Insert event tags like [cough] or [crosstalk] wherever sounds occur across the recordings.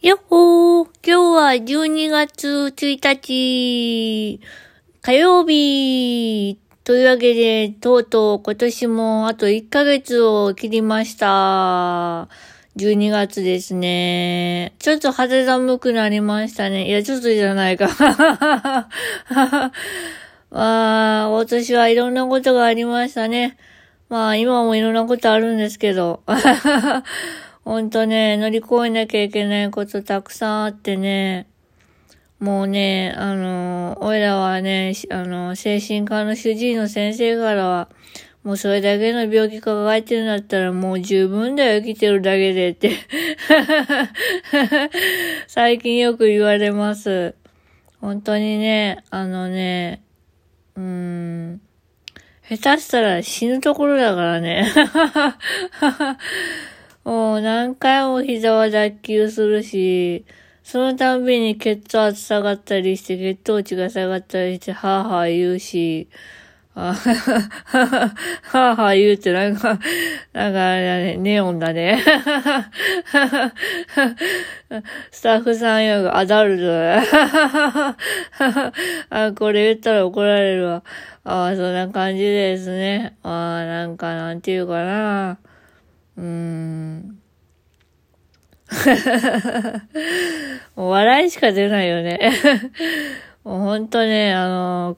やっほー今日は12月1日火曜日というわけで、とうとう今年もあと1ヶ月を切りました。12月ですね。ちょっと肌寒くなりましたね。いや、ちょっとじゃないか。[laughs] まあ、今年はいろんなことがありましたね。まあ、今もいろんなことあるんですけど。[laughs] ほんとね、乗り越えなきゃいけないことたくさんあってね。もうね、あの、おいらはね、あの、精神科の主治医の先生からは、もうそれだけの病気抱えてるんだったらもう十分だよ、生きてるだけでって [laughs] 最近よく言われます。本当にね、あのね、うーん、下手したら死ぬところだからね。[laughs] もう何回も膝は脱臼するし、そのたんびに血圧下がったりして、血糖値が下がったりして、はぁはぁ言うし、あ [laughs] はぁはぁ言うってなんか、なんかあれだね、ネオンだね。[laughs] スタッフさんよくアダルトだ [laughs] あ、これ言ったら怒られるわ。あそんな感じですね。あなんかなんていうかな。うーん。も [laughs] う笑いしか出ないよね。[laughs] もうほんとね、あの、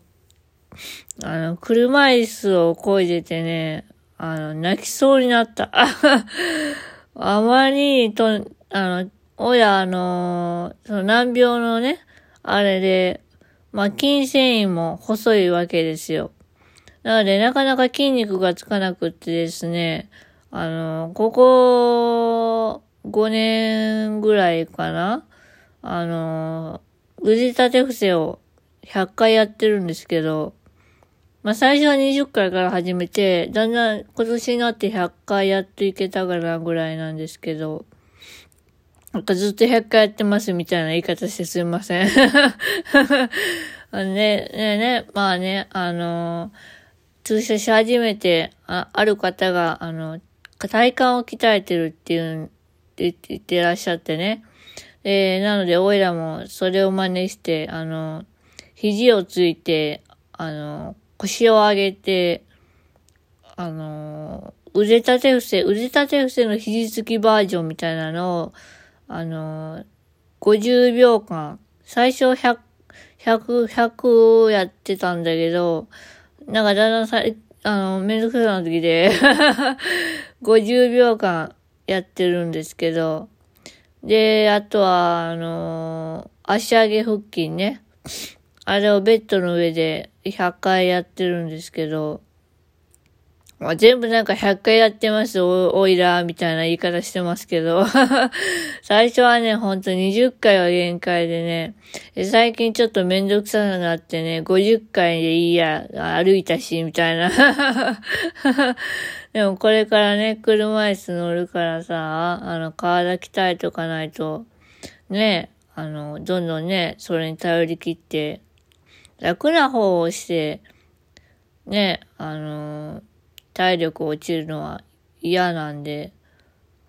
あの、車椅子をこいでてね、あの、泣きそうになった。[laughs] あまりと、あの、親、あの、その難病のね、あれで、まあ、筋繊維も細いわけですよ。なので、なかなか筋肉がつかなくってですね、あの、ここ5年ぐらいかな？あの、腕立て伏せを100回やってるんですけど、まあ最初は20回から始めて、だんだん今年になって100回やっていけたかなぐらいなんですけど、なんかずっと100回やってますみたいな言い方してすいません。[laughs] あのね、ね、ね、まあね、あの、通所し始めて、あある方が、あの、体幹を鍛えてるっていう、って言ってらっしゃってね。えー、なので、おいらもそれを真似して、あの、肘をついて、あの、腰を上げて、あの、腕立て伏せ、腕立て伏せの肘つきバージョンみたいなのを、あの、50秒間、最初100、100、100やってたんだけど、なんかだんだん、あの、めんどくさな時で50秒間やってるんですけど、で、あとは、あのー、足上げ腹筋ね。あれをベッドの上で100回やってるんですけど、まあ、全部なんか100回やってます、お、おいら、みたいな言い方してますけど。[laughs] 最初はね、ほんと20回は限界でね、最近ちょっとめんどくさくなってね、50回でいいや、歩いたし、みたいな。[laughs] でもこれからね、車椅子乗るからさ、あの、体鍛えとかないと、ね、あの、どんどんね、それに頼り切って、楽な方をして、ね、あの、体力落ちるのは嫌なんで、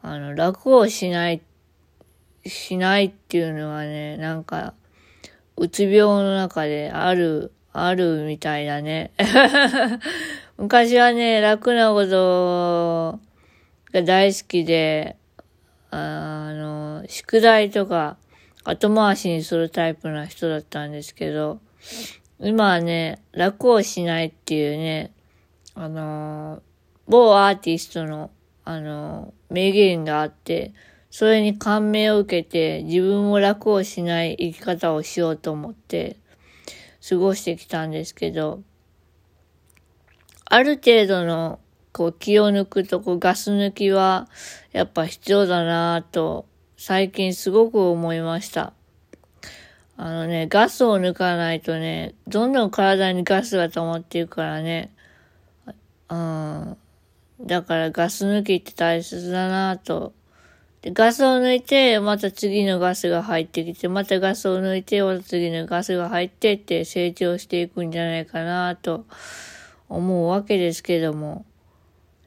あの、楽をしない、しないっていうのはね、なんか、うつ病の中である、あるみたいだね。[laughs] 昔はね、楽なことが大好きで、あの、宿題とか後回しにするタイプな人だったんですけど、今はね、楽をしないっていうね、あの、某アーティストの、あの、名言があって、それに感銘を受けて自分も楽をしない生き方をしようと思って過ごしてきたんですけど、ある程度のこう気を抜くとこうガス抜きはやっぱ必要だなぁと最近すごく思いました。あのね、ガスを抜かないとね、どんどん体にガスが溜まっていくからね。うん。だからガス抜きって大切だなと。で、ガスを抜いて、また次のガスが入ってきて、またガスを抜いて、また次のガスが入ってって成長していくんじゃないかなと思うわけですけども。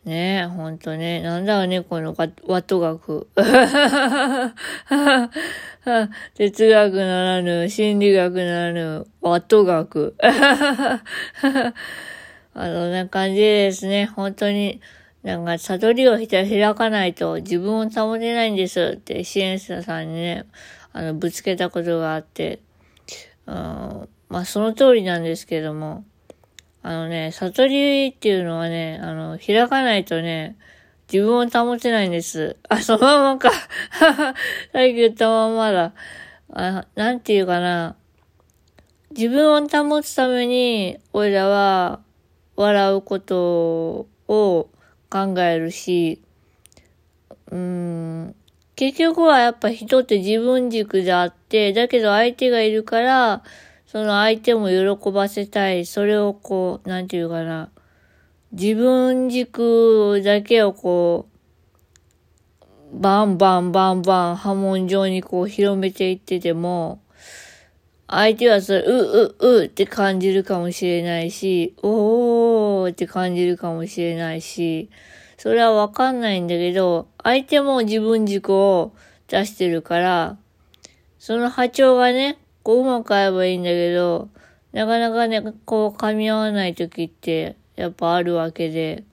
ねえ、ほんとね。なんだろうね、このワット学。[laughs] 哲学ならぬ、心理学ならぬ、ワット学。[laughs] あの、な感じですね、本当に、なんか、悟りを開かないと自分を保てないんですって支援者さんにね、あの、ぶつけたことがあって、うん、まあ、その通りなんですけども、あのね、悟りっていうのはね、あの、開かないとね、自分を保てないんです。あ、そのままか。[laughs] さっき言ったままだ。あ、なんていうかな。自分を保つために、俺らは、笑うことを考えるし、うん、結局はやっぱ人って自分軸であって、だけど相手がいるから、その相手も喜ばせたい。それをこう、なんていうかな。自分軸だけをこう、バンバンバンバン波紋状にこう広めていってても、相手はそれ、う、う、うって感じるかもしれないし、おーって感じるかもしれないし、それはわかんないんだけど、相手も自分軸を出してるから、その波長がね、こううまく合えばいいんだけど、なかなかね、こう噛み合わない時ってやっぱあるわけで、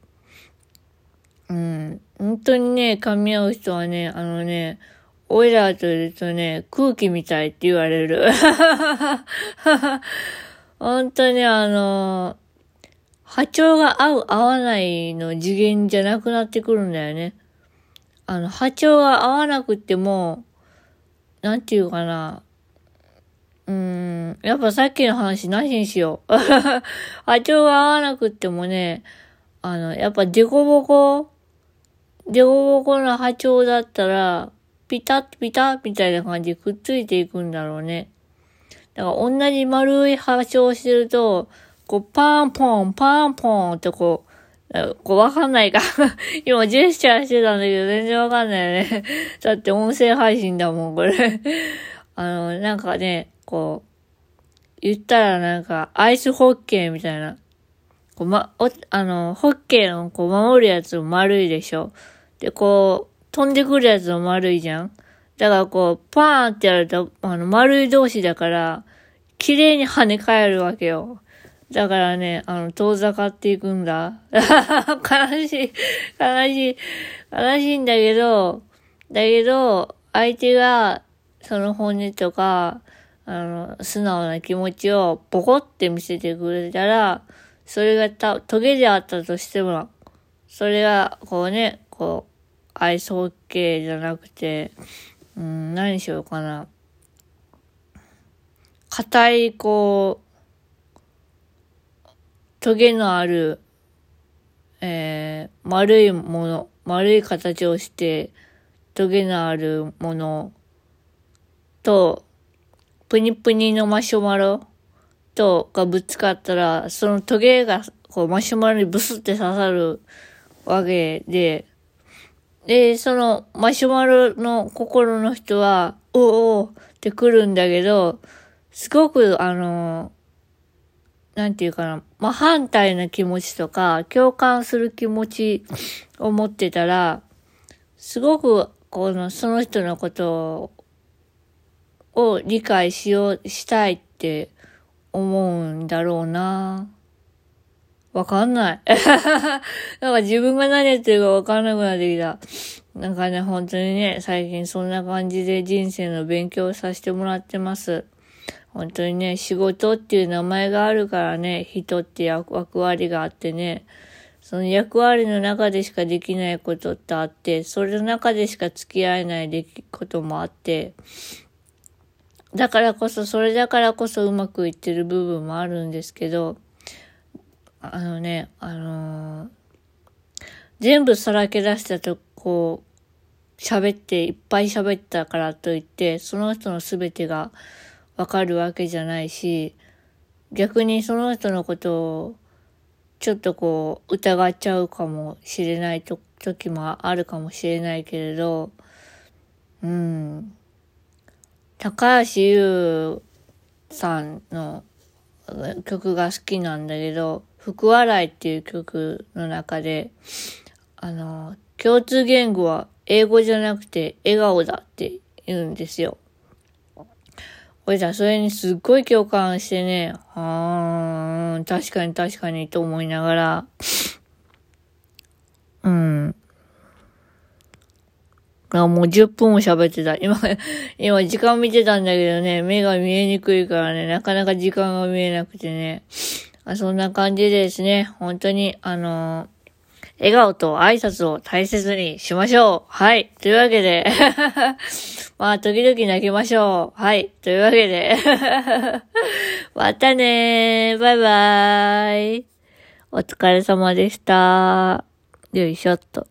うん、本当にね、噛み合う人はね、あのね、オイラーといるとね、空気みたいって言われる。[laughs] 本当にあの、波長が合う合わないの次元じゃなくなってくるんだよね。あの、波長が合わなくても、なんていうかな、うーん、やっぱさっきの話なしにしよう。[laughs] 波長が合わなくってもね、あの、やっぱデコボコ、デコボコの波長だったら、ピタッピタッみたいな感じでくっついていくんだろうね。だから同じ丸い波長してると、こう、パンポン、パンポンってこう、こう、わかんないか [laughs] 今、ジェスチャーしてたんだけど、全然わかんないよね [laughs] だって音声配信だもん、これ [laughs] あの、なんかね、こう、言ったらなんか、アイスホッケーみたいな。こう、ま、お、あの、ホッケーのこう、守るやつも丸いでしょ。で、こう、飛んでくるやつも丸いじゃん。だからこう、パーンってやると、あの、丸い同士だから、綺麗に跳ね返るわけよ。だからね、あの、遠ざかっていくんだ。[laughs] 悲しい、悲しい、悲しいんだけど、だけど、相手が、その本音とか、あの、素直な気持ちをポコって見せてくれたら、それがた、トゲであったとしても、それが、こうね、こう、アイスホッケーじゃなくて、うん、何しようかな。硬い、こう、トゲのある、えー、丸いもの、丸い形をして、トゲのあるものと、プニプニのマシュマロとがぶつかったら、そのトゲがこうマシュマロにブスって刺さるわけで、で、そのマシュマロの心の人は、おおって来るんだけど、すごくあの、なんていうかな、まあ、反対な気持ちとか、共感する気持ちを持ってたら、すごく、この、その人のことを理解しよう、したいって思うんだろうな。わかんない。[laughs] なんか自分が何やってるかわかんなくなってきた。なんかね、本当にね、最近そんな感じで人生の勉強させてもらってます。本当にね、仕事っていう名前があるからね、人って役割があってね、その役割の中でしかできないことってあって、それの中でしか付き合えない出来事もあって、だからこそ、それだからこそうまくいってる部分もあるんですけど、あのね、あのー、全部さらけ出したと、こう、喋って、いっぱい喋ったからといって、その人の全てがわかるわけじゃないし、逆にその人のことを、ちょっとこう、疑っちゃうかもしれないと時もあるかもしれないけれど、うん。高橋優さんの曲が好きなんだけど、福笑いっていう曲の中で、あの、共通言語は英語じゃなくて笑顔だって言うんですよ。俺じゃそれにすっごい共感してね、あー、確かに確かにと思いながら、うん。あ、もう10分も喋ってた。今、[laughs] 今時間見てたんだけどね、目が見えにくいからね、なかなか時間が見えなくてね。あそんな感じですね。本当に、あのー笑顔と挨拶を大切にしましょう。はい。というわけでまあ、時々泣きましょう。はい。というわけで [laughs] またねー。バイバーイ。お疲れ様でした。よいしょっと。